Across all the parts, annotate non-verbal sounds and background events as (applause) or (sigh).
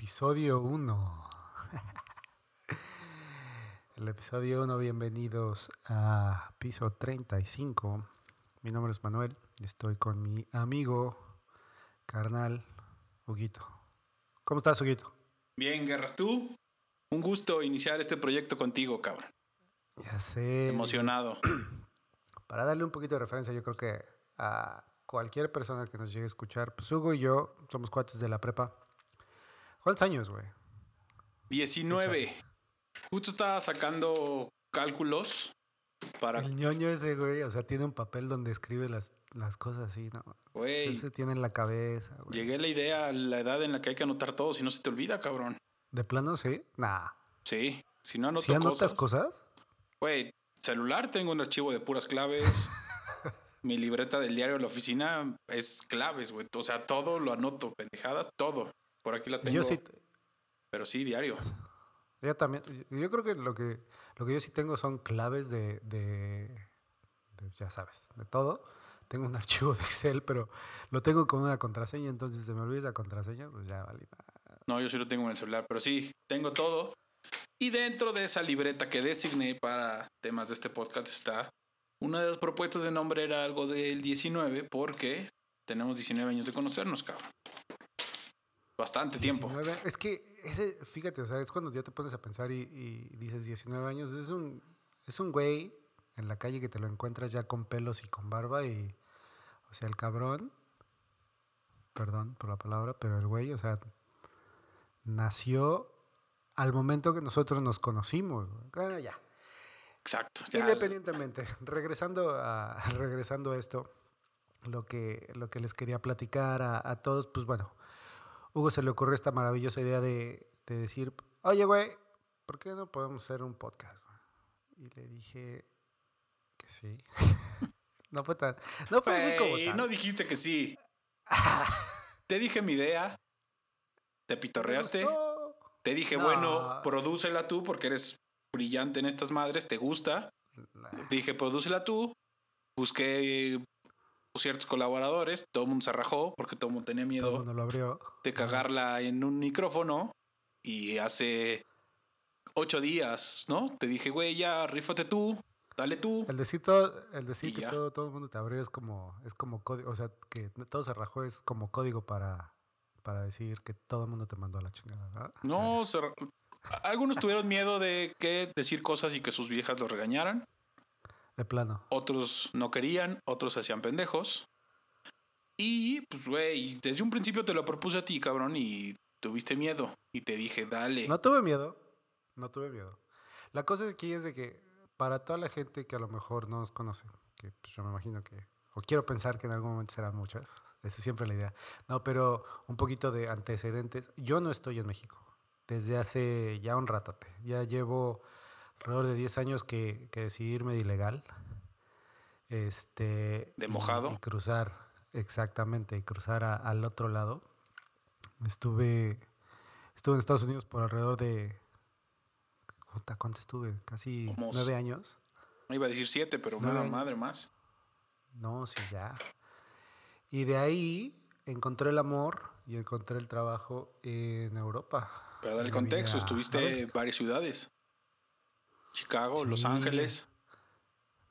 Episodio 1. (laughs) El episodio 1, bienvenidos a piso 35. Mi nombre es Manuel y estoy con mi amigo, carnal, Huguito. ¿Cómo estás, Huguito? Bien, Guerras, ¿tú? Un gusto iniciar este proyecto contigo, cabrón. Ya sé. Emocionado. (clears throat) Para darle un poquito de referencia, yo creo que a cualquier persona que nos llegue a escuchar, pues Hugo y yo somos cuates de la prepa. ¿Cuántos años, güey? 19. Justo estaba sacando cálculos para... El ñoño ese, güey, o sea, tiene un papel donde escribe las, las cosas así, ¿no? Güey. Se tiene en la cabeza, güey. Llegué a la idea, a la edad en la que hay que anotar todo, si no se te olvida, cabrón. ¿De plano sí? Nah. Sí, si no anoto ¿Sí anotas cosas... cosas? Güey, celular tengo un archivo de puras claves. (laughs) Mi libreta del diario de la oficina es claves, güey. O sea, todo lo anoto, pendejadas, todo. Por aquí la tengo. Yo sí, Pero sí, diario. (laughs) yo también, yo creo que lo que, lo que yo sí tengo son claves de, de, de, ya sabes, de todo. Tengo un (laughs) archivo de Excel, pero lo tengo con una contraseña, entonces si se me olvida esa contraseña, pues ya vale. No, yo sí lo tengo en el celular, pero sí, tengo todo. Y dentro de esa libreta que designé para temas de este podcast está una de las propuestas de nombre era algo del 19 porque tenemos 19 años de conocernos, cabrón. Bastante tiempo. 19, es que, ese, fíjate, o sea, es cuando ya te pones a pensar y, y dices 19 años, es un, es un güey en la calle que te lo encuentras ya con pelos y con barba y, o sea, el cabrón, perdón por la palabra, pero el güey, o sea, nació al momento que nosotros nos conocimos. Bueno, ya. Exacto. ya- Independientemente, regresando a, (laughs) regresando a esto, lo que, lo que les quería platicar a, a todos, pues bueno, Hugo se le ocurrió esta maravillosa idea de, de decir, oye, güey, ¿por qué no podemos hacer un podcast? güey?" Y le dije que sí. (laughs) no fue tan, no fue así como no dijiste que sí. (laughs) Te dije mi idea. Te pitorreaste. Te dije, No. bueno, prodúcela tú porque eres brillante en estas madres, te gusta. Nah. Dije, prodúcela tú. Busqué ciertos colaboradores. Todo el mundo se rajó porque todo el mundo tenía miedo mundo lo abrió. de cagarla en un micrófono. Y hace ocho días, ¿no? Te dije, güey, ya, rífate tú, dale tú. El decir todo, el decir que todo, todo el mundo te abrió es como, es como código, o sea, que todo se rajó es como código para, para decir que todo el mundo te mandó a la chingada, ¿verdad? No, se algunos tuvieron miedo de que decir cosas y que sus viejas los regañaran. De plano. Otros no querían, otros se hacían pendejos. Y pues, güey, desde un principio te lo propuse a ti, cabrón, y tuviste miedo. Y te dije, dale. No tuve miedo, no tuve miedo. La cosa aquí es de que para toda la gente que a lo mejor no nos conoce, que pues yo me imagino que, o quiero pensar que en algún momento serán muchas, esa es siempre la idea. No, pero un poquito de antecedentes. Yo no estoy en México desde hace ya un ratote. Ya llevo alrededor de 10 años que, que decidí irme de ilegal. Este, ¿De mojado? Y, cruzar, exactamente, y cruzar a- al otro lado. Estuve, estuve en Estados Unidos por alrededor de. ¿Cuánto estuve? Casi Como nueve años. No iba a decir siete, pero madre más. No, sí, ya. Y de ahí encontré el amor y encontré el trabajo en Europa. Pero dale Me vine contexto, estuviste en varias ciudades. Chicago, Los. Ángeles.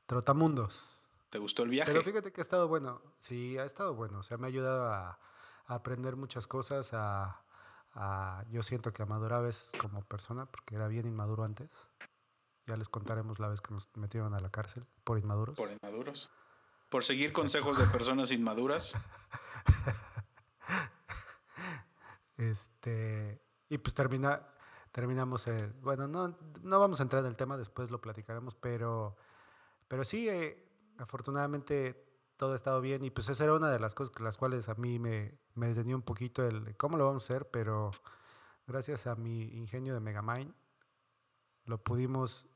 Trotamundos. ¿Te gustó el viaje? Pero fíjate que ha estado bueno. Sí, ha estado bueno. O sea, me ha ayudado a, a aprender muchas cosas. A, a- yo siento que a madurar a veces como persona, porque era bien inmaduro antes. Ya les contaremos la vez que nos metieron a la cárcel por inmaduros. Por inmaduros. Por seguir consejos de personas inmaduras. (laughs) Este, y pues termina, terminamos, eh, bueno, no, no vamos a entrar en el tema, después lo platicaremos, pero, pero sí, eh, afortunadamente todo ha estado bien y pues esa era una de las cosas que las cuales a mí me, me detenía un poquito el cómo lo vamos a hacer, pero gracias a mi ingenio de Megamind lo pudimos,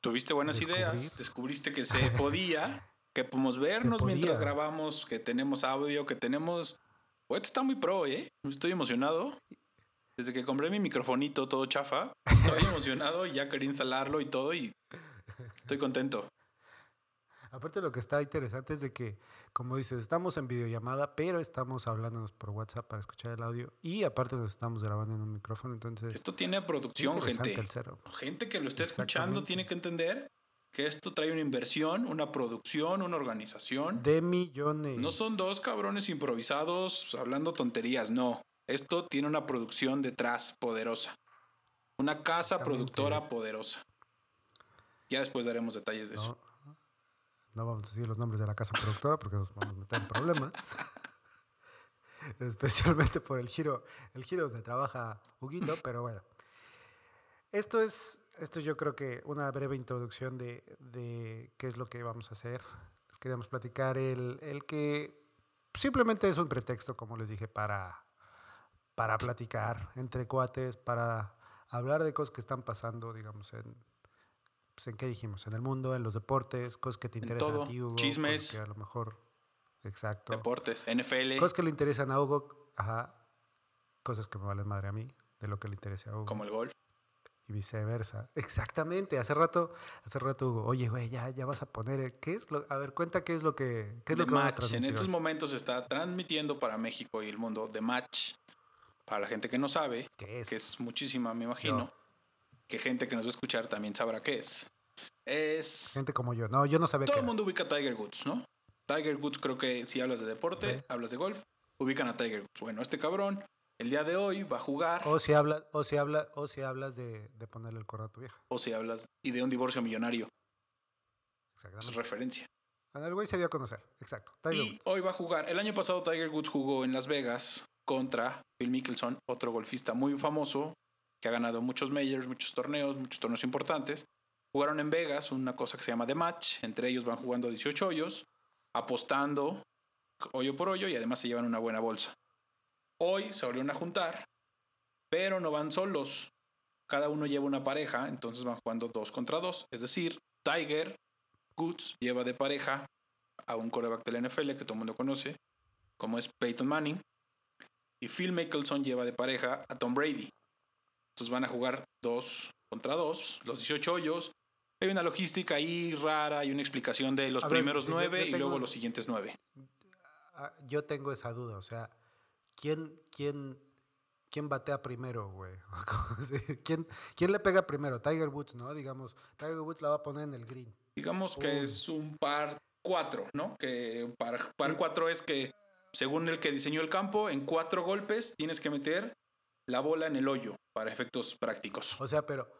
Tuviste buenas Descubrir. ideas. Descubriste que se (laughs) podía. Que podemos vernos podía. mientras grabamos. Que tenemos audio. Que tenemos. Esto está muy pro, ¿eh? Estoy emocionado. Desde que compré mi microfonito todo chafa. Estoy emocionado y ya quería instalarlo y todo. Y estoy contento. Aparte lo que está interesante es de que, como dices, estamos en videollamada, pero estamos hablándonos por WhatsApp para escuchar el audio y aparte nos estamos grabando en un micrófono, entonces... Esto tiene producción, gente. Gente que lo esté escuchando tiene que entender que esto trae una inversión, una producción, una organización. De millones. No son dos cabrones improvisados hablando tonterías, no. Esto tiene una producción detrás poderosa. Una casa productora poderosa. Ya después daremos detalles de eso. No vamos a decir los nombres de la casa productora porque nos vamos a meter en problemas. (laughs) Especialmente por el giro, el giro donde trabaja Huguito, pero bueno. Esto es, esto yo creo que una breve introducción de, de qué es lo que vamos a hacer. Les queríamos platicar el, el que simplemente es un pretexto, como les dije, para, para platicar entre cuates, para hablar de cosas que están pasando, digamos, en, pues, ¿en qué dijimos? En el mundo, en los deportes, cosas que te interesan a ti, Hugo, chismes. Que a lo mejor, exacto. Deportes, NFL. Cosas que le interesan a Hugo, ajá. Cosas que me valen madre a mí, de lo que le interesa a Hugo. Como el golf. Y viceversa. (laughs) Exactamente. Hace rato, hace rato Hugo, oye, güey, ya, ya vas a poner, ¿qué es lo, a ver, cuenta qué es lo que, qué es lo que match. En estos momentos está transmitiendo para México y el mundo de Match. Para la gente que no sabe, que es muchísima, me imagino que gente que nos va a escuchar también sabrá qué es. Es. Gente como yo. No, yo no sabía Todo el mundo ubica a Tiger Woods, ¿no? Tiger Woods, creo que si hablas de deporte, hablas de golf, ubican a Tiger Woods. Bueno, este cabrón, el día de hoy va a jugar. O si, habla, o si, habla, o si hablas de, de ponerle el corno a tu vieja. O si hablas y de un divorcio millonario. Exactamente. Es referencia. el güey se dio a conocer. Exacto. Tiger y hoy va a jugar. El año pasado Tiger Woods jugó en Las Vegas contra Phil Mickelson, otro golfista muy famoso, que ha ganado muchos majors, muchos torneos, muchos torneos importantes. Jugaron en Vegas una cosa que se llama The Match, entre ellos van jugando 18 hoyos, apostando hoyo por hoyo y además se llevan una buena bolsa. Hoy se volvieron a juntar, pero no van solos. Cada uno lleva una pareja, entonces van jugando dos contra dos. Es decir, Tiger Woods lleva de pareja a un coreback del NFL que todo el mundo conoce, como es Peyton Manning, y Phil Mickelson lleva de pareja a Tom Brady. Entonces van a jugar dos contra dos, los 18 hoyos. Hay una logística ahí rara, hay una explicación de los primeros nueve y luego los siguientes nueve. Ah, yo tengo esa duda, o sea, ¿quién, quién, quién batea primero, güey? (laughs) ¿Quién, ¿Quién le pega primero? Tiger Woods, ¿no? Digamos, Tiger Woods la va a poner en el green. Digamos que es un par cuatro, ¿no? Que par, par cuatro es que, según el que diseñó el campo, en cuatro golpes tienes que meter la bola en el hoyo para efectos prácticos. O sea, pero,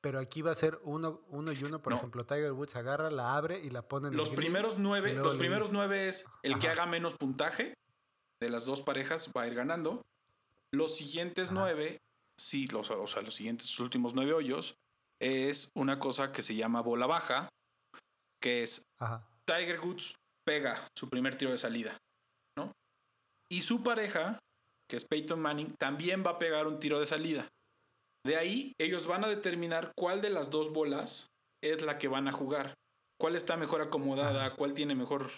pero aquí va a ser uno, uno y uno. Por ejemplo, Tiger Woods agarra, la abre y la pone en los primeros nueve. Los primeros nueve es el que haga menos puntaje de las dos parejas va a ir ganando. Los siguientes nueve, sí, los, o sea, los siguientes últimos nueve hoyos es una cosa que se llama bola baja, que es Tiger Woods pega su primer tiro de salida. Y su pareja que es Peyton Manning, también va a pegar un tiro de salida. De ahí ellos van a determinar cuál de las dos bolas es la que van a jugar. Cuál está mejor acomodada, cuál tiene mejor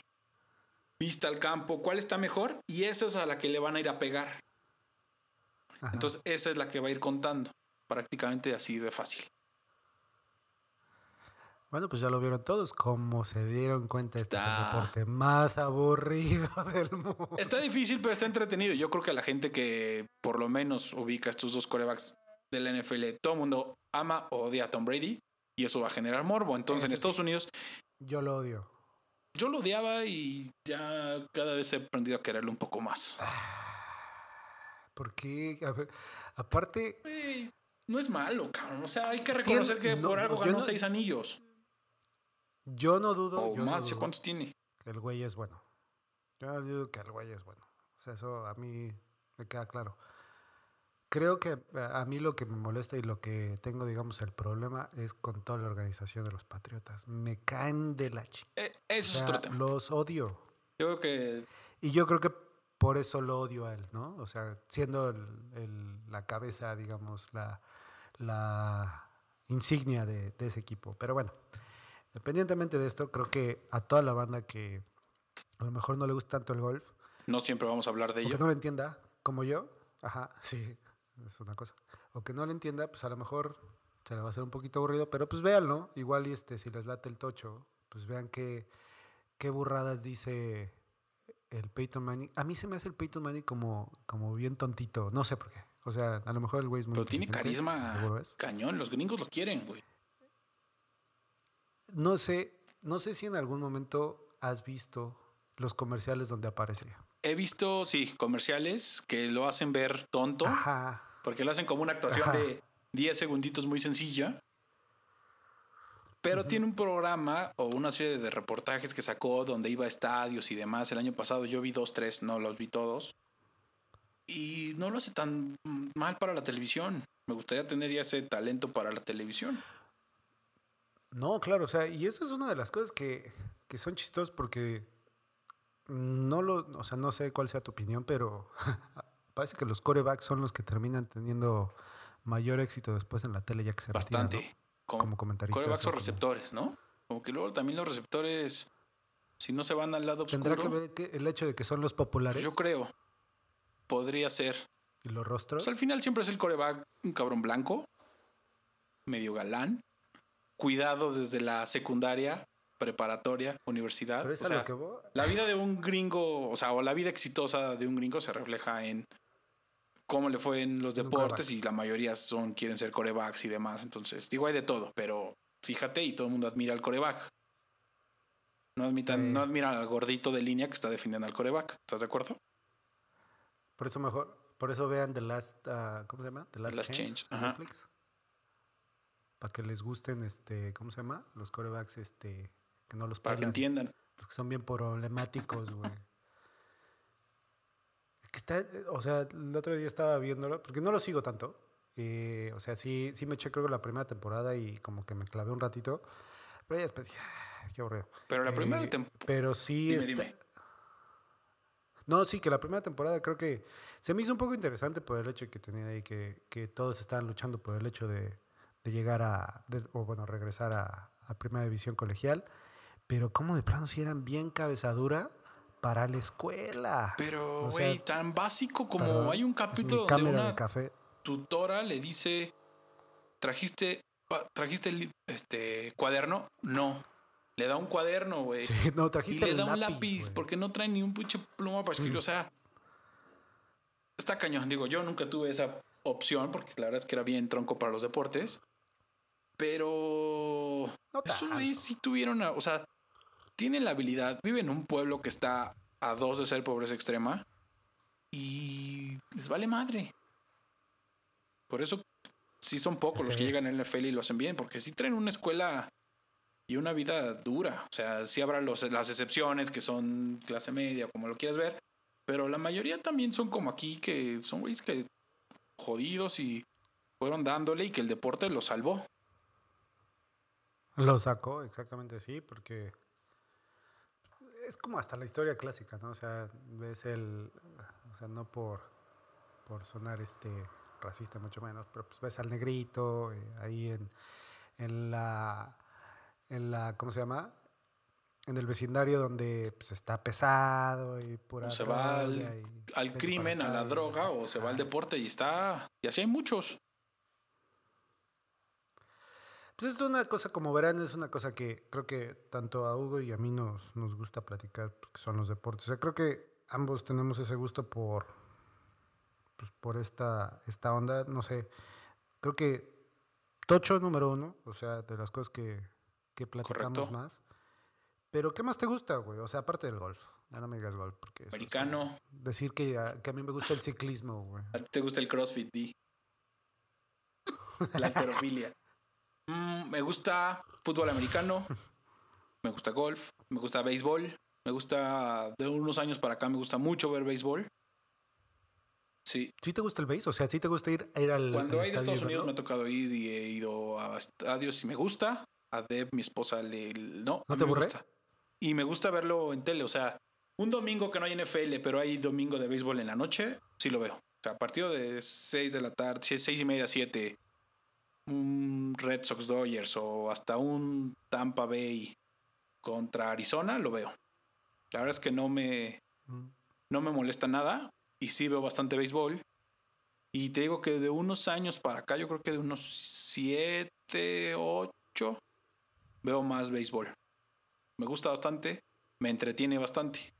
vista al campo, cuál está mejor y esa es a la que le van a ir a pegar. Entonces esa es la que va a ir contando, prácticamente así de fácil. Bueno, pues ya lo vieron todos, cómo se dieron cuenta, este es el deporte más aburrido (laughs) del mundo. Está difícil, pero está entretenido. Yo creo que a la gente que por lo menos ubica estos dos corebacks del NFL, todo el mundo ama o odia a Tom Brady y eso va a generar morbo. Entonces en Estados Unidos... Yo lo odio. Yo lo odiaba y ya cada vez he aprendido a quererlo un poco más. ¿Por qué? A ver, aparte... no es malo, cabrón. O sea, hay que reconocer que por algo ganó seis anillos. Yo no dudo. O más, ¿cuántos tiene? el güey es bueno. Yo no dudo que el güey es bueno. O sea, eso a mí me queda claro. Creo que a mí lo que me molesta y lo que tengo, digamos, el problema es con toda la organización de los Patriotas. Me caen de la chica. Eh, eso es otro tema. Los odio. Yo creo que. Y yo creo que por eso lo odio a él, ¿no? O sea, siendo la cabeza, digamos, la, la insignia de, de ese equipo. Pero bueno. Independientemente de esto, creo que a toda la banda que a lo mejor no le gusta tanto el golf. No siempre vamos a hablar de ello. Que no lo entienda, como yo. Ajá, (laughs) sí, es una cosa. O que no lo entienda, pues a lo mejor se le va a hacer un poquito aburrido, pero pues véanlo. Igual y este, si les late el tocho, pues vean qué, qué burradas dice el Peyton Manning. A mí se me hace el Peyton Manning como, como bien tontito, no sé por qué. O sea, a lo mejor el güey es muy Pero tiene carisma cañón. Los gringos lo quieren, güey. No sé, no sé si en algún momento has visto los comerciales donde aparece. He visto, sí, comerciales que lo hacen ver tonto. Ajá. Porque lo hacen como una actuación Ajá. de 10 segunditos muy sencilla. Pero tiene un programa o una serie de reportajes que sacó donde iba a estadios y demás. El año pasado yo vi dos, tres, no los vi todos. Y no lo hace tan mal para la televisión. Me gustaría tener ya ese talento para la televisión. No, claro, o sea, y eso es una de las cosas que, que son chistosas porque no lo, o sea, no sé cuál sea tu opinión, pero (laughs) parece que los corebacks son los que terminan teniendo mayor éxito después en la tele ya que se retiran, Bastante. ¿no? Como, Como comentaristas. corebacks o receptores, ¿no? Como que luego también los receptores, si no se van al lado oscuro, Tendrá que ver que el hecho de que son los populares pues yo creo, podría ser. y los rostros. Pues al final siempre es el coreback un cabrón blanco, medio galán, cuidado desde la secundaria, preparatoria, universidad. pero es O a sea, lo que voy. La vida de un gringo, o sea, o la vida exitosa de un gringo se refleja en cómo le fue en los deportes y la mayoría son quieren ser corebacks y demás. Entonces, digo, hay de todo, pero fíjate y todo el mundo admira al coreback. No admitan, no admiran al gordito de línea que está defendiendo al coreback. ¿Estás de acuerdo? Por eso mejor, por eso vean The Last, ah, ¿cómo se llama? The Last, Last Change, Change. Netflix. Para que les gusten, este, ¿cómo se llama? Los corebacks, este, que no los Para que pelan. entiendan. Los que son bien problemáticos, güey. (laughs) Es que está, o sea, el otro día estaba viéndolo, porque no lo sigo tanto. eh, o sea, sí, sí me eché creo que la primera temporada y como que me clavé un ratito. Pero ya después dije, "Ah, qué aburrido. Pero la primera Eh, temporada. Pero sí Dime, está- dime. No, sí, que la primera temporada creo que se me hizo un poco interesante por el hecho que tenía ahí que, que todos estaban luchando por el hecho de, de llegar a, de- o bueno, regresar a, a primera división colegial. Pero como de plano si eran bien cabezadura para la escuela. Pero, güey, tan básico como Perdón, hay un capítulo donde cámara una de café. tutora le dice, ¿trajiste, trajiste el este, cuaderno? No. Le da un cuaderno, güey. Sí, (laughs) no, y trajiste le el da un lápiz, güey. porque no trae ni un pinche pluma para escribir. O sea, está cañón. Digo, yo nunca tuve esa opción porque la verdad es que era bien tronco para los deportes. Pero No esos güeyes sí tuvieron, o sea, tienen la habilidad, viven en un pueblo que está a dos de ser pobreza extrema y les vale madre. Por eso sí son pocos los que llegan al NFL y lo hacen bien, porque sí traen una escuela y una vida dura. O sea, sí habrá los, las excepciones que son clase media, como lo quieras ver, pero la mayoría también son como aquí, que son güeyes que jodidos y fueron dándole y que el deporte los salvó. Lo sacó, exactamente sí, porque es como hasta la historia clásica, ¿no? O sea, ves el, o sea, no por, por sonar este racista mucho menos, pero pues ves al negrito eh, ahí en, en la, en la, ¿cómo se llama? En el vecindario donde pues, está pesado y pura se va al, al crimen, a la droga o se va al deporte y está. Y así hay muchos. Pues es una cosa, como verán, es una cosa que creo que tanto a Hugo y a mí nos, nos gusta platicar, pues, que son los deportes. O sea, creo que ambos tenemos ese gusto por, pues, por esta, esta onda. No sé, creo que Tocho número uno, o sea, de las cosas que, que platicamos Correcto. más. Pero, ¿qué más te gusta, güey? O sea, aparte del golf. Ya no me digas golf, porque eso es como Americano. decir que a, que a mí me gusta el ciclismo, güey. ¿A ti te gusta el CrossFit, Di? La alterofilia. Mm, me gusta fútbol americano. Me gusta golf. Me gusta béisbol. Me gusta, de unos años para acá, me gusta mucho ver béisbol. Sí. ¿Sí te gusta el base? O sea, ¿sí te gusta ir, ir al, Cuando al hay de estadio y Estados Unidos me ha tocado ir y he ido a estadios y me gusta. A Deb, mi esposa, le, no. ¿No a te aburre? gusta. Y me gusta verlo en tele. O sea, un domingo que no hay NFL, pero hay domingo de béisbol en la noche, sí lo veo. O sea, a partir de 6 de la tarde, 6 y media, 7, un Red Sox Dodgers o hasta un Tampa Bay contra Arizona, lo veo. La verdad es que no me, Mm. no me molesta nada y sí veo bastante béisbol. Y te digo que de unos años para acá, yo creo que de unos 7, 8, veo más béisbol. me gusta bastante, me entretiene bastante.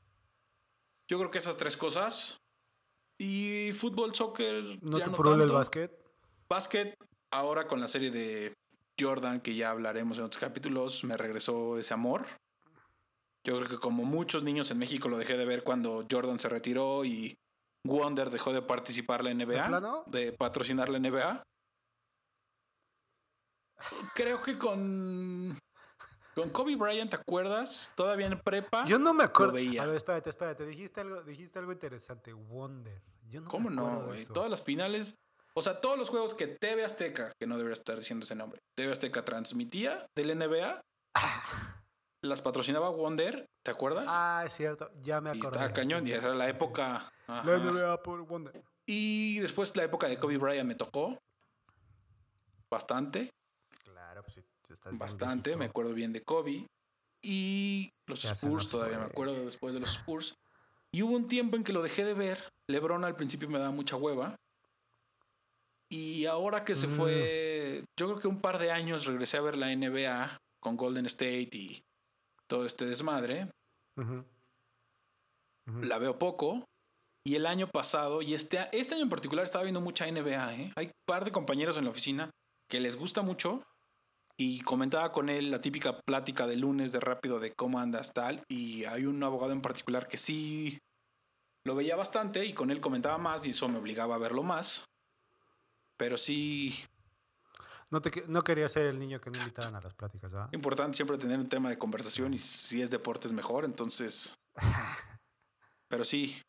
Yo creo que esas tres cosas. Y fútbol, soccer. ¿No ya te no el básquet? Básquet, ahora con la serie de Jordan, que ya hablaremos en otros capítulos, me regresó ese amor. Yo creo que como muchos niños en México lo dejé de ver cuando Jordan se retiró y Wonder dejó de participar la NBA, de patrocinar la NBA. Creo que con con Kobe Bryant, ¿te acuerdas? Todavía en prepa. Yo no me acuerdo. veía. A ver, espérate, espérate. Dijiste algo, dijiste algo interesante. Wonder. Yo no ¿Cómo me no, güey? Todas las finales, o sea, todos los juegos que TV Azteca, que no debería estar diciendo ese nombre, TV Azteca transmitía del NBA, las patrocinaba Wonder, ¿te acuerdas? Ah, es cierto. Ya me y acordé. estaba cañón, y esa era la época. La. NBA por Wonder. Y después la época de Kobe Bryant me tocó. Bastante, Claro, pues sí, estás bien bastante, me acuerdo bien de Kobe. Y los Ya Spurs, todavía me acuerdo después de los Spurs. Y hubo un tiempo en que lo dejé de ver. LeBron al principio me daba mucha hueva. Y ahora que se Mm. fue, yo creo que un par de años regresé a ver la NBA con Golden State y todo este desmadre. La veo poco. Y el año pasado, y este, este año en particular, estaba viendo mucha NBA. ¿eh? Hay un par de compañeros en la oficina que les gusta mucho. Y comentaba con él la típica plática de lunes de rápido de cómo andas tal. Y hay un abogado en particular que sí lo veía bastante y con él comentaba más y eso me obligaba a verlo más. Pero sí, No, te, no quería ser el niño que no invitaban a las pláticas, ¿verdad? importante siempre tener un tema de conversación y si es deporte es mejor, entonces... (laughs) Pero sí,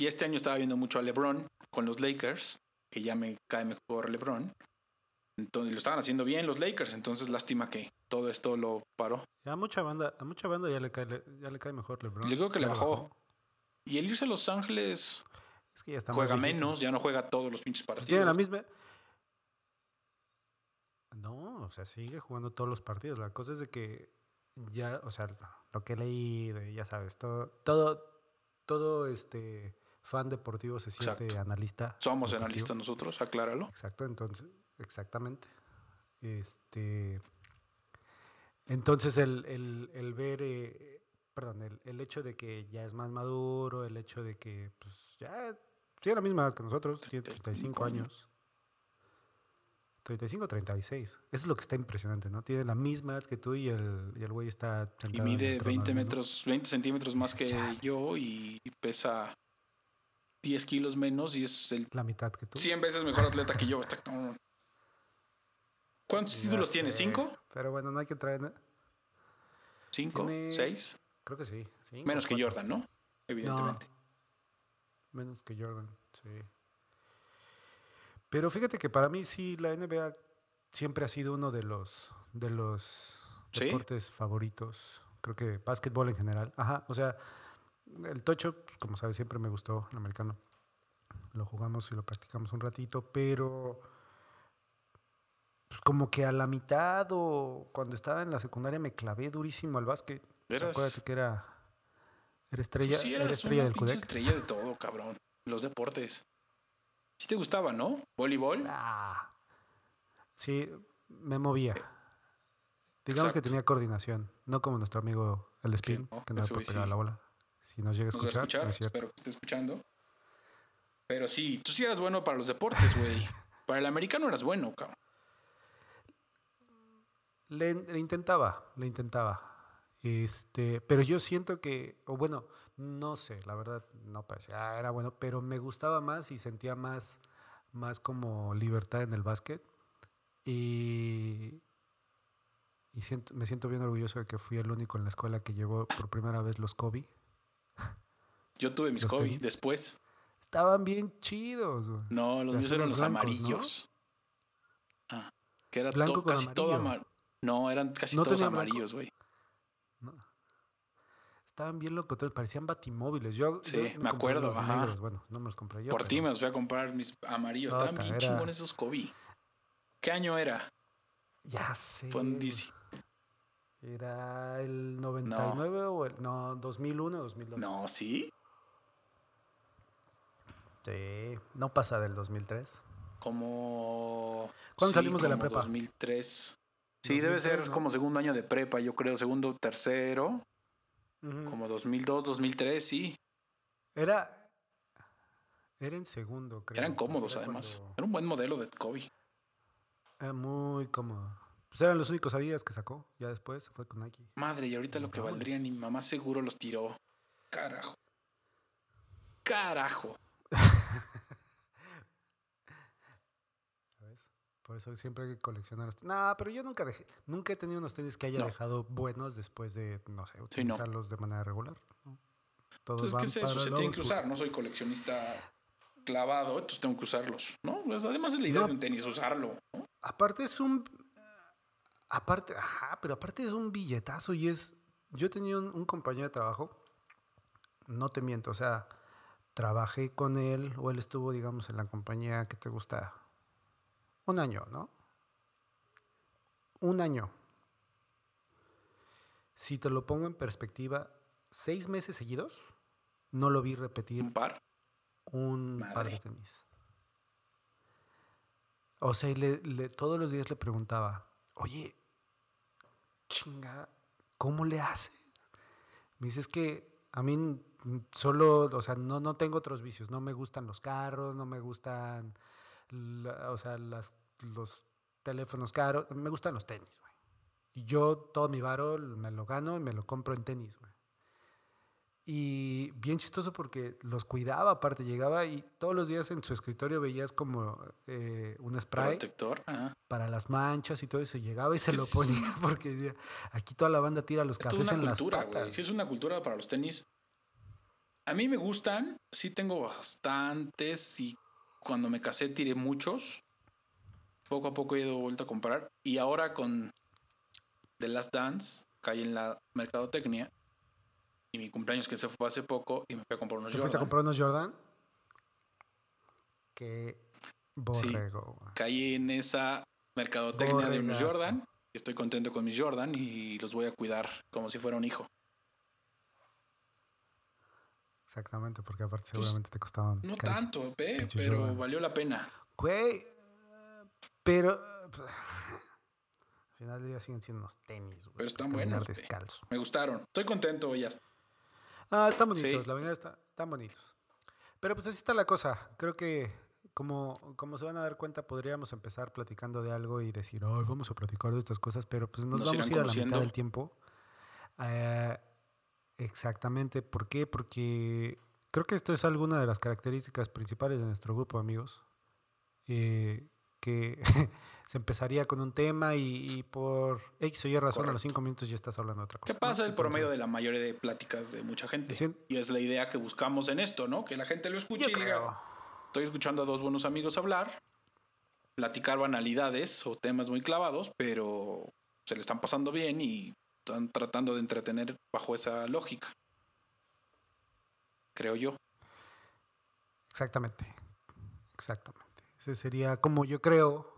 y este año estaba viendo mucho a LeBron con los Lakers, que ya me cae mejor LeBron. Entonces lo estaban haciendo bien los Lakers, entonces lástima que todo esto lo paró. A mucha banda, a mucha banda ya le cae, ya le cae mejor LeBron. Yo creo que le bajó. Y el irse a Los Ángeles Es que ya está juega más menos, ya no juega todos los pinches Pues partidos. tiene la misma. No, o sea, sigue jugando todos los partidos. La cosa es de que ya, o sea, lo que leí, de, ya sabes, todo, todo, todo este fan deportivo se siente Exacto. analista. Somos deportivo. analistas nosotros, acláralo. Exacto, entonces, exactamente. Este. Entonces el, el, el ver, eh, perdón, el, el hecho de que ya es más maduro, el hecho de que pues ya tiene la misma edad que nosotros, tiene 35 años. 35 36. Eso es lo que está impresionante, ¿no? Tiene la misma edad que tú y el, y el güey está Y mide trono 20 del mundo. metros, 20 centímetros más que Chale. yo y pesa 10 kilos menos y es el La mitad que tú. 100 veces mejor atleta que yo. Está. ¿Cuántos Ya títulos tiene? sé, ¿Cinco? Pero bueno, no hay que traer. ¿Cinco? Tiene- ¿Seis? Creo que sí. cinco, Menos que. Jordan, ¿no? Evidentemente. Menos que Jordan, sí. Pero fíjate que para mí sí la NBA siempre ha sido uno de los de los ¿Sí? deportes favoritos. Creo que básquetbol en general. Ajá, o sea, el tocho, pues, como sabes, siempre me gustó el americano. Lo jugamos y lo practicamos un ratito, pero pues como que a la mitad o cuando estaba en la secundaria me clavé durísimo al básquet. Pues, acuérdate que era era Tú estrella, sí era eras estrella una del CUDEC. estrella de todo, cabrón. Los deportes. Sí te gustaba, ¿no? ¿Voleibol? Ah, sí, me movía. Digamos que tenía coordinación, no como nuestro amigo el Spin, no, que no puede güey pegar sí. la bola. Si nos llega a escuchar, escuchar, no es cierto. espero que esté escuchando. Pero sí, tú sí eras bueno para los deportes, güey. (laughs) para el americano eras bueno, cabrón. Le, le intentaba, le intentaba. Este, pero yo siento que, o bueno, no sé, la verdad, no parecía, ah, era bueno, pero me gustaba más y sentía más, más como libertad en el básquet. Y, y siento, me siento bien orgulloso de que fui el único en la escuela que llevó por primera vez los Kobe. Yo tuve mis ¿Los Kobe tenis? después. Estaban bien chidos, güey. No, los míos eran los los blancos, ¿no? amarillos. Ah, que era Blanco to- con casi todo amarillo. amarillo. No, eran casi ¿No todos amarillos, güey. Estaban bien locotones, parecían batimóviles. Yo, Sí, yo me acuerdo, ajá. negros, Bueno, no me los compré yo. Por ti me los fui a comprar mis amarillos. Estaban bien era- chingones esos Kobe. ¿Qué año era? Ya sé. Fue un güey. 10. ¿Era el 99 o el. No, 2001 o 2002? No, ¿sí? Sí, no pasa del 2003. Como... ¿Cuándo salimos de la prepa? 2003. Sí, debe 2003, ser ¿no? como segundo año de prepa, yo creo, segundo, tercero, Como 2002, 2003, sí. Era. Era en segundo, creo. Eran cómodos era además. cuando- Era un buen modelo de Kobe. Era muy cómodo. Pues eran los únicos Adidas que sacó. Ya después se fue con Nike. Madre, y ahorita lo que Vámonos. valdrían, mi mamá seguro los tiró. Carajo. Carajo. ¿Sabes? Por eso siempre hay que coleccionar. No, pero yo nunca dejé. Nunca he tenido unos tenis que haya No. dejado buenos después de, no sé, no. utilizarlos de manera regular. ¿no? Todos Pues van que es eso, para se tienen que usar. No soy coleccionista clavado, entonces tengo que usarlos. ¿No? Pues además es la idea No. de un tenis, usarlo. ¿no? Aparte es un. Aparte, ajá, pero aparte es un billetazo y es. Yo tenía un, un compañero de trabajo, no te miento, o sea, trabajé con él o él estuvo, digamos, en la compañía que te gusta un año, ¿no? Un año. Si te lo pongo en perspectiva, seis meses seguidos, no lo vi repetir Un par. un par de tenis. O sea, y le- le- todos los días le preguntaba, oye, chinga, ¿cómo le hace? Me dice, es que a mí solo, o sea, no, no tengo otros vicios, no me gustan los carros, no me gustan, la- o sea, las, los teléfonos caros, me gustan los tenis, güey. Y yo todo mi varo me lo gano y me lo compro en tenis, güey. Y bien chistoso porque los cuidaba, aparte llegaba y todos los días en su escritorio veías como eh, un spray Protector. Ajá. para las manchas y todo eso. Llegaba y se ¿Qué lo es ponía (laughs) porque decía, aquí toda la banda tira los Es cafés una en las cultura, patas. güey. Sí, es una cultura para los tenis. A mí me gustan, sí tengo bastantes y cuando me casé tiré muchos. Poco a poco he ido vuelto a comprar. Y ahora con The Last Dance, caí en la mercadotecnia. Y mi cumpleaños que se fue hace poco y me fui a comprar unos ¿Te fuiste a Jordan. comprar unos Jordan? Qué borrego. güey. Caí en esa mercadotecnia de unos. Jordan. y Estoy contento con mis Jordan y los voy a cuidar como si fuera un hijo. Exactamente, porque aparte seguramente te costaban. Pues, No tanto, pe, pero valió la pena. Güey, pero. pues, Al final del día siguen siendo unos tenis, güey. Pero están buenos, descalzo. Me gustaron. Estoy contento ya. Ah, están bonitos, Sí. la verdad está, están bonitos. Pero pues así está la cosa. Creo que como, como se van a dar cuenta, podríamos empezar platicando de algo y decir, "Ay, vamos a platicar de estas cosas, pero pues nos, Nos vamos a ir a la mitad del tiempo. Eh, exactamente. ¿Por qué? Porque creo que esto es alguna de las características principales de nuestro grupo, amigos. Eh, que (laughs) se empezaría con un tema y, y por X o Y razón a los Correcto. cinco minutos ya estás hablando de otra cosa. ¿Qué pasa? ¿no? El promedio Entonces, de la mayoría de pláticas de mucha gente. Dicien- Y es la idea que buscamos en esto, ¿no? Que la gente lo escuche Yo y diga, creo. estoy escuchando a dos buenos amigos hablar, platicar banalidades o temas muy clavados, pero se le están pasando bien y están tratando de entretener bajo esa lógica. Creo yo. Exactamente. Exactamente. Ese sería como yo creo,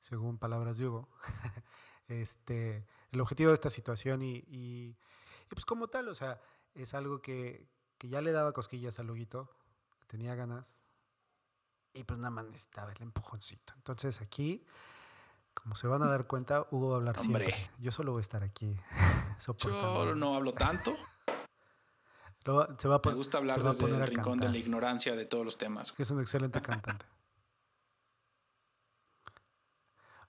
según palabras de Hugo, (laughs) este, el objetivo de esta situación y, y- pues como tal, o sea, es algo que, que ya le daba cosquillas al Huguito, tenía ganas y pues nada más necesitaba el empujoncito. Entonces aquí, como se van a dar cuenta, Hugo va a hablar Hombre. siempre. Yo solo voy a estar aquí (laughs) soportando. Yo no hablo tanto. Se va a Me gusta hablar desde poner el rincón de cantar. la ignorancia de todos los temas. es un excelente cantante.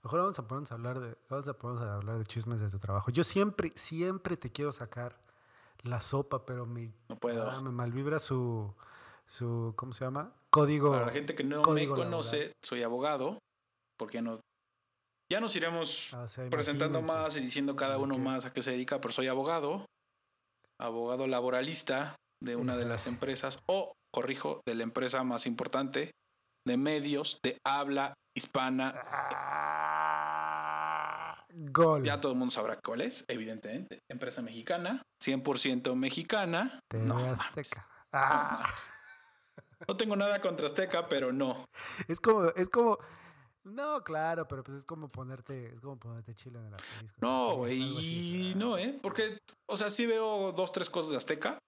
Mejor vamos a ponernos a hablar de, vamos a ponernos a hablar de chismes de tu trabajo. Yo siempre, siempre te quiero sacar la sopa, pero me, No puedo. ah, me malvibra su, su, ¿cómo se llama? Código. Para la gente que no me conoce, laboral. soy abogado, porque no. Ya nos iremos Ah, o sea, presentando más y diciendo cada uno más a qué se dedica, pero soy abogado, abogado laboralista de una de las empresas, o corrijo, de la empresa más importante de medios de habla hispana. Ah, gol. Ya todo el mundo sabrá cuál es, evidentemente. Empresa mexicana, 100% mexicana. No, Azteca. no Ah. No tengo nada contra Azteca, pero no. es como, es como, no, claro, pero pues es como ponerte, es como ponerte chile en el asterisco. No, güey, y no, ¿eh? Porque, o sea, sí veo dos, tres cosas de Azteca.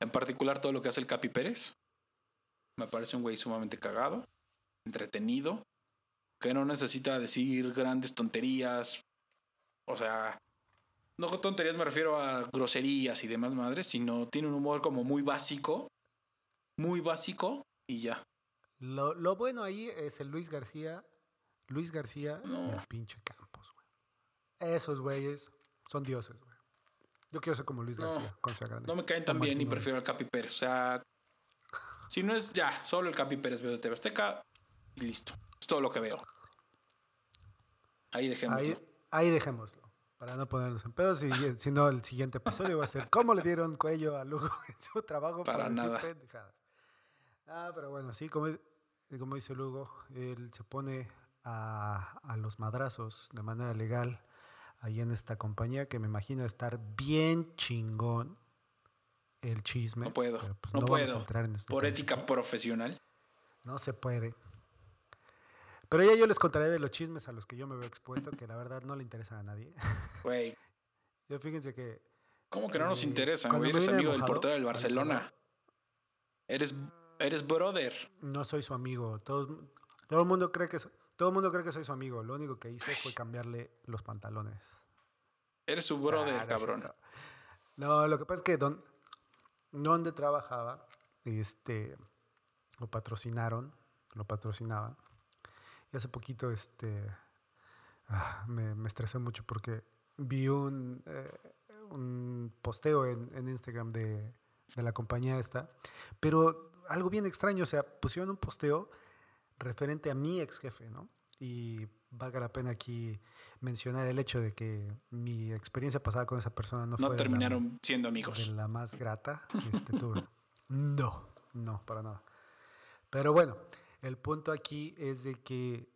En particular todo lo que hace el Capi Pérez. Me parece un güey sumamente cagado, entretenido. que no necesita decir grandes tonterías. O sea, no con tonterías me refiero a groserías y demás madres, sino tiene un humor como muy básico, muy básico y ya. Lo, lo bueno ahí es el Luis García, Luis García y el pinche Campos, güey. Esos güeyes son dioses, güey. Yo quiero ser como Luis No, García, sea grande. No me caen tan bien y prefiero al Capi Pérez. O sea, si no es ya, solo el Capi Pérez veo de TV Azteca y listo. Es todo lo que veo. Ahí dejémoslo. Ahí, ahí dejémoslo. Para no ponernos en pedos. Y, (laughs) si no, el siguiente episodio va a ser cómo le dieron cuello a Lugo (laughs) en su trabajo Para decir nada. pendejadas. Ah, pero bueno, sí, como, como dice Lugo, él se pone a, a los madrazos de manera legal ahí en esta compañía que me imagino estar bien chingón el chisme. No puedo, pues, no, vamos a puedo. entrar en Por ética ¿no? profesional. No se puede. Pero ya yo les contaré de los chismes a los que yo me veo expuesto, que la verdad no le interesan a nadie. (laughs) Güey, Yo fíjense que ¿cómo que no nos Eh, interesan, cuando güey? me Eres amigo del portero del Barcelona. Eres, eres brother. no soy su amigo. Todo, todo el mundo cree que so- todo el mundo cree que soy su amigo. Lo único que hice fue cambiarle los pantalones. Eres su brother, Ah, cabrón. No, lo que pasa es que don, donde trabajaba, este, lo patrocinaron, lo patrocinaban. Y hace poquito, este, ah, me, me estresé mucho porque vi un, eh, un posteo en, en Instagram de, de la compañía esta, pero algo bien extraño, o sea, pusieron un posteo referente a mi ex jefe, ¿no? Y valga la pena aquí mencionar el hecho de que mi experiencia pasada con esa persona no, No fue de la- terminaron siendo amigos. de la más grata que este, tuve. (laughs) No, no, para nada. Pero bueno, el punto aquí es de que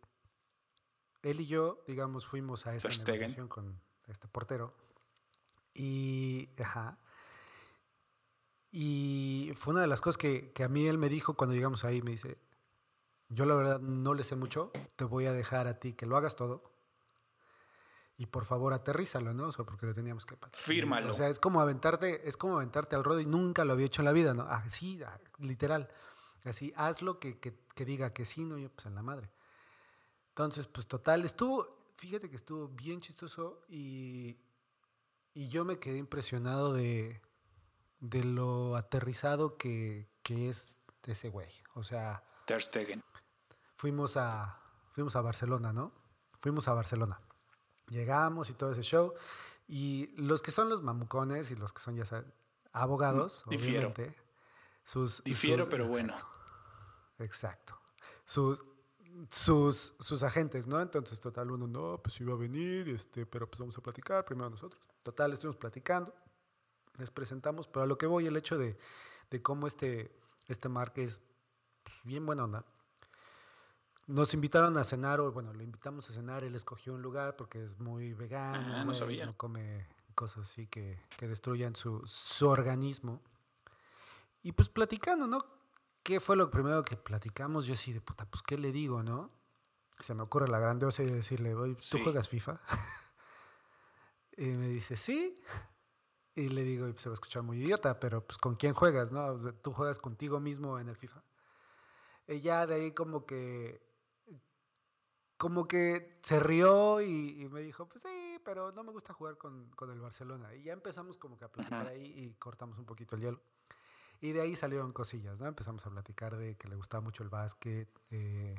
él y yo, digamos, fuimos a esa Ter Stegen. negociación con este portero. Y, ajá. Y fue una de las cosas que, que a mí él me dijo cuando llegamos ahí, me dice, yo la verdad no le sé mucho, te voy a dejar a ti que lo hagas todo. Y por favor aterrízalo, ¿no? O sea, porque lo teníamos que. Fírmalo. O sea, es como aventarte, es como aventarte al ruedo y nunca lo había hecho en la vida, ¿no? Así, ah, literal. Así, hazlo que, que, que diga que sí, no, yo pues en la madre. Entonces, pues total, estuvo, fíjate que estuvo bien chistoso y, y yo me quedé impresionado de, de lo aterrizado que, que es ese güey. O sea, Ter Stegen. Fuimos a, fuimos a Barcelona, ¿no? Fuimos a Barcelona. Llegamos y todo ese show. Y los que son los mamucones y los que son, ya sabes, abogados, Mm, Difiero. obviamente. Sus, Difiero, sus- pero bueno. exacto. Sus, sus, sus agentes, ¿no? Entonces, total, uno, no, pues iba a venir, este, pero pues vamos a platicar primero nosotros. Total, estuvimos platicando, les presentamos, pero a lo que voy, el hecho de, de cómo este, este Mark es pues, bien buena onda. Nos invitaron a cenar, o bueno, lo invitamos a cenar, él escogió un lugar porque es muy vegano, Ah, no güey, sabía. no come cosas así que, que destruyan su, su organismo. Y pues platicando, ¿no? ¿Qué fue lo primero que platicamos? Yo así de puta, pues ¿qué le digo, no? Se me ocurre la grandiosa de decirle, ¿tú Sí. juegas FIFA? (laughs) y me dice, sí. Y le digo, y pues, se va a escuchar muy idiota, pero pues ¿con quién juegas, no? ¿Tú juegas contigo mismo en el FIFA? Y ya de ahí como que como que se rió y, y me dijo, pues sí, pero no me gusta jugar con, con el Barcelona. Y ya empezamos como que a platicar Ajá. ahí y cortamos un poquito el hielo. Y de ahí salieron cosillas, ¿no? Empezamos a platicar de que le gustaba mucho el básquet, eh,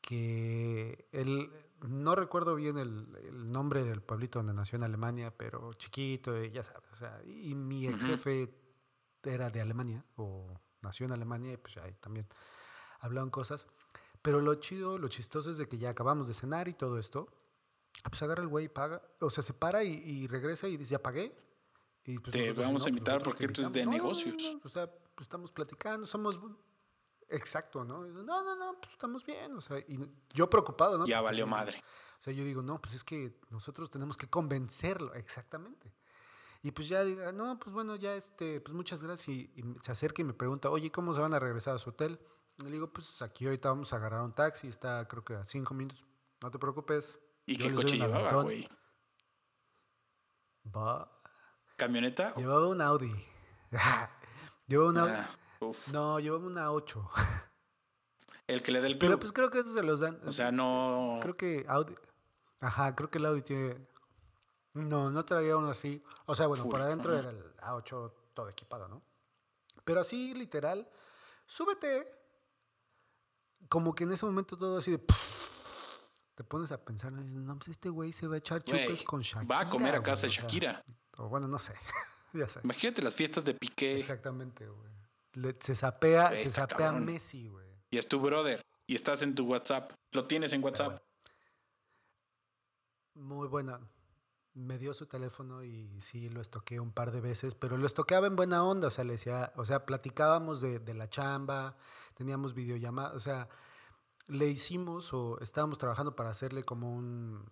que él, no recuerdo bien el, el nombre del pueblito donde nació en Alemania, pero chiquito, eh, ya sabes, o sea, y mi ex jefe era de Alemania, o nació en Alemania, y pues ahí también hablaban cosas. Pero lo chido, lo chistoso es de que ya acabamos de cenar y todo esto. Pues agarra el güey y paga. O sea, se para y, y regresa y dice, ya pagué. Y pues Te vamos a pues invitar porque esto es de invitamos". No, no, no, negocios. no, O sea, pues estamos platicando, somos... Exacto, ¿no? No, no, no, pues estamos bien. O sea, y yo preocupado, ¿no? Ya Porque valió madre. o sea, yo digo, no, pues es que nosotros tenemos que convencerlo, exactamente. Y pues ya diga, no, pues bueno, ya este, pues muchas gracias. Y, y se acerca y me pregunta, oye, ¿cómo se van a regresar a su hotel? Le digo, pues aquí ahorita vamos a agarrar un taxi, está creo que a cinco minutos, no te preocupes. ¿Y qué coche llevaba, aventón". güey? Va. ¿Camioneta? Llevaba un Audi. (laughs) llevaba un Audi. Ah. No, llevaba una 8. (laughs) El que le dé el club. Pero pues creo que eso se los dan. o sea, no. Creo que Audi. Ajá, creo que el Audi tiene. No, no traía uno así. O sea, bueno, Full, por adentro era el A8 todo equipado, ¿no? Pero así, literal, súbete. Como que en ese momento todo así de. (laughs) Te pones a pensar, ¿no? Dices, no, pues este güey se va a echar chupes con Shakira. va a comer a güey", casa de Shakira. o bueno, no sé. (laughs) ya sé. Imagínate las fiestas de Piqué Exactamente, güey. Le- Se sapea, se sapea cabrón. Messi, güey. y es tu brother y estás en tu WhatsApp. Lo tienes en WhatsApp. Muy buena. Me dio su teléfono y sí lo estoqué un par de veces, pero lo estoqueaba en buena onda, o sea, le decía, o sea, platicábamos de, de la chamba, teníamos videollamadas, o sea, le hicimos o estábamos trabajando para hacerle como un,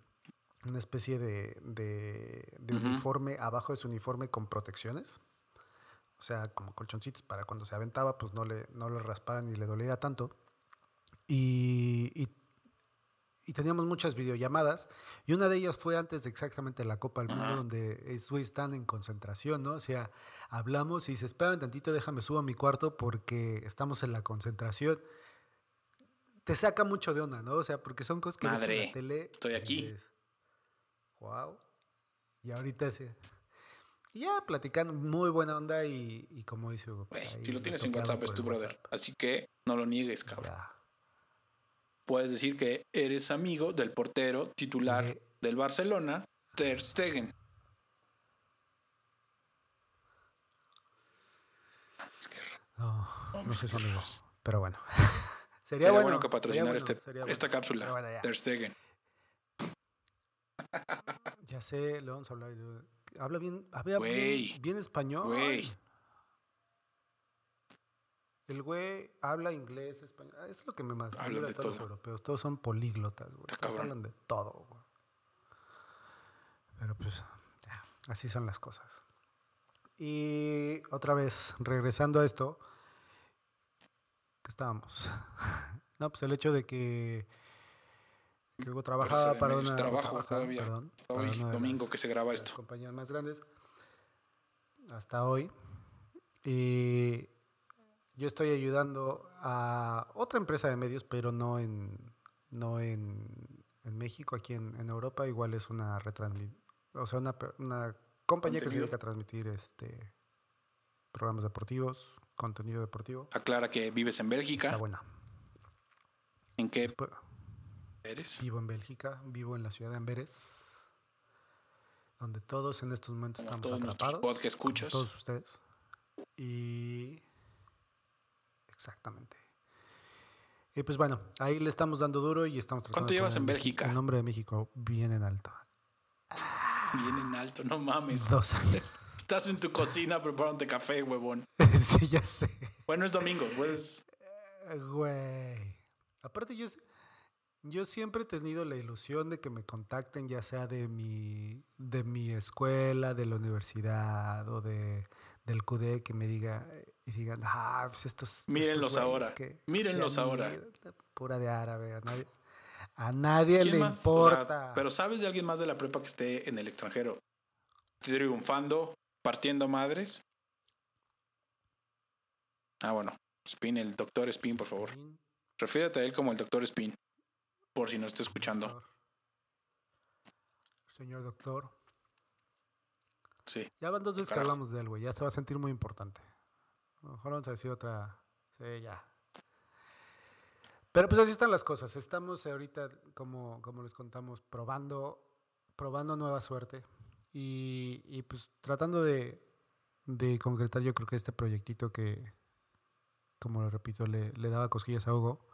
una especie de, de, de Ujú. uniforme abajo de su uniforme con protecciones. O sea, como colchoncitos para cuando se aventaba, pues no le, no le rasparan ni le doliera tanto. Y, y, y teníamos muchas videollamadas. Y una de ellas fue antes de exactamente la Copa del Mundo, Ajá. donde esos güeyes están en concentración, ¿no? O sea, hablamos y dice, espérame tantito, déjame subo a mi cuarto porque estamos en la concentración. Te saca mucho de onda, ¿no? O sea, porque son cosas que ves en Madre, la tele. estoy aquí. dices, wow. Y ahorita sí. Y ya platicando, muy buena onda y, y como dice Hugo, pues si lo tienes en WhatsApp es tu brother. WhatsApp. Así que no lo niegues, cabrón. Ya. Puedes decir que eres amigo del portero titular De- del Barcelona, Ter Stegen. No, no soy su amigo. Pero bueno. (laughs) Sería, sería, bueno, bueno que patrocinar este, bueno, sería bueno. esta cápsula. Bueno. Ter Stegen. Ya sé, le vamos a hablar. Habla bien, habla bien, bien español. Güey. El güey habla inglés, español. Es lo que me más Hablan de todos los europeos. Todos son políglotas, güey. Todos cabrón. hablan de todo, güey. Pero pues, ya, así son las cosas. Y otra vez, regresando a esto, ¿qué estábamos? (laughs) no, pues el hecho de que, que Hugo trabajaba para una... trabajo todavía. perdón, Hasta hoy, domingo las- que se graba esto. compañías más grandes hasta hoy. Y yo estoy ayudando a otra empresa de medios, pero no en, no en, en México, aquí en, en Europa. Igual es una retransmisión, o sea, una, una compañía que se dedica a transmitir este programas deportivos, contenido deportivo. Aclara que vives en Está Bélgica. buena. ¿En qué Después, eres? vivo en Bélgica, vivo en la ciudad de Amberes, donde todos en estos momentos Como estamos todos atrapados. como escuchas. todos ustedes. Y. Exactamente. Y pues bueno, ahí le estamos dando duro y estamos tratando ¿Cuánto de llevas en Bélgica? El nombre de México bien en alto. Bien en alto, no mames. Dos años. Estás en tu cocina preparándote café, huevón. (laughs) sí, ya sé. Bueno, es domingo, puedes. Güey. Aparte, yo, yo siempre he tenido la ilusión de que me contacten, ya sea de mi, de mi escuela, de la universidad o de, del CUDE, que me diga y digan, ah, pues estos. Mírenlos estos ahora, que mírenlos ahora". Pura de árabe, a nadie, a nadie ¿Quién le más? O sea, importa. pero ¿sabes de alguien más de la prepa que esté en el extranjero? Triunfando, partiendo madres. Ah, bueno. Spin, el doctor Spin, por favor. Spin, a él como el doctor Spin. Por si no está escuchando. doctor. Señor doctor. Sí. Ya van dos veces que hablamos de él, güey. Ya se va a sentir muy importante. Mejor vamos a decir otra. Sí, ya. Pero pues así están las cosas. Estamos ahorita, como, como les contamos, probando, probando nueva suerte. Y, y, pues tratando de, de concretar, yo creo que este proyectito que, como lo repito, le, le daba cosquillas a Hugo.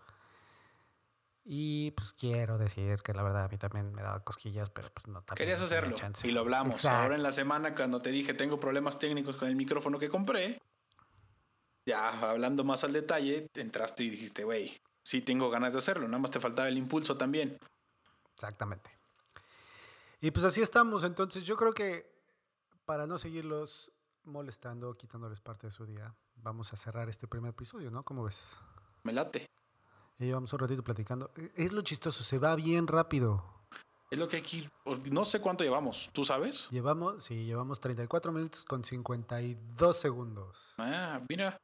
Y pues quiero decir que la verdad a mí también me daba cosquillas, pero pues no también Querías hacerlo y lo hablamos. Exacto. Ahora en la semana cuando te dije tengo problemas técnicos con el micrófono que compré, ya hablando más al detalle, entraste y dijiste, güey, sí tengo ganas de hacerlo, nada más te faltaba el impulso también. Exactamente. Y pues así estamos. Entonces yo creo que para no seguirlos molestando, quitándoles parte de su día, vamos a cerrar este primer episodio, ¿no? ¿Cómo ves? Me late. Ya llevamos un ratito platicando. E- Es lo chistoso, se va bien rápido. Es lo que porque No sé cuánto llevamos, ¿tú sabes? Llevamos, sí, llevamos 34 minutos con 52 segundos. Ah, mira,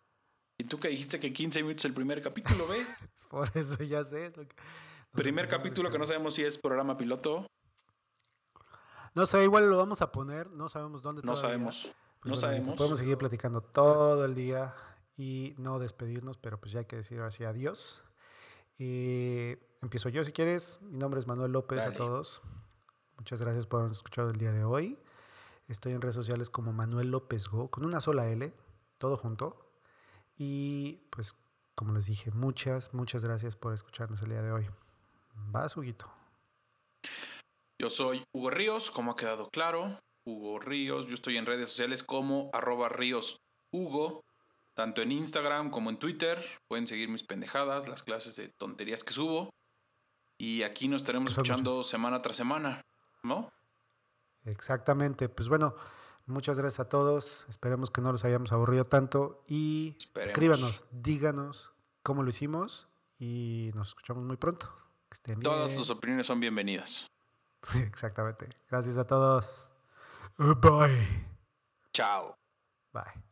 Y tú que dijiste que 15 minutos el primer capítulo, ¿ve? (laughs) Por eso ya sé. primer capítulo que no sabemos si es programa piloto. No sé, igual lo vamos a poner, no sabemos dónde. No sabemos. Pues no sabemos. Podemos seguir platicando todo el día y no despedirnos, pero pues ya hay que decir así adiós. Y empiezo yo si quieres. Mi nombre es Manuel López a todos. Muchas gracias por habernos escuchado el día de hoy. Estoy en redes sociales como Manuel López Go, con una sola L, todo junto. Y pues, como les dije, muchas, muchas gracias por escucharnos el día de hoy. Vas, Huguito. Yo soy Hugo Ríos, como ha quedado claro. Hugo Ríos, yo estoy en redes sociales como arroba Ríos Hugo, tanto en Instagram como en Twitter. Pueden seguir mis pendejadas, las clases de tonterías que subo. Y aquí nos estaremos escuchando semana tras semana, ¿no? Exactamente. Pues bueno, muchas gracias a todos. Esperemos que no los hayamos aburrido tanto. Y escríbanos, díganos cómo lo hicimos. Y nos escuchamos muy pronto. Todas sus opiniones son bienvenidas. (laughs) Sí, exactamente. Gracias a todos. Bye. Chao. Bye.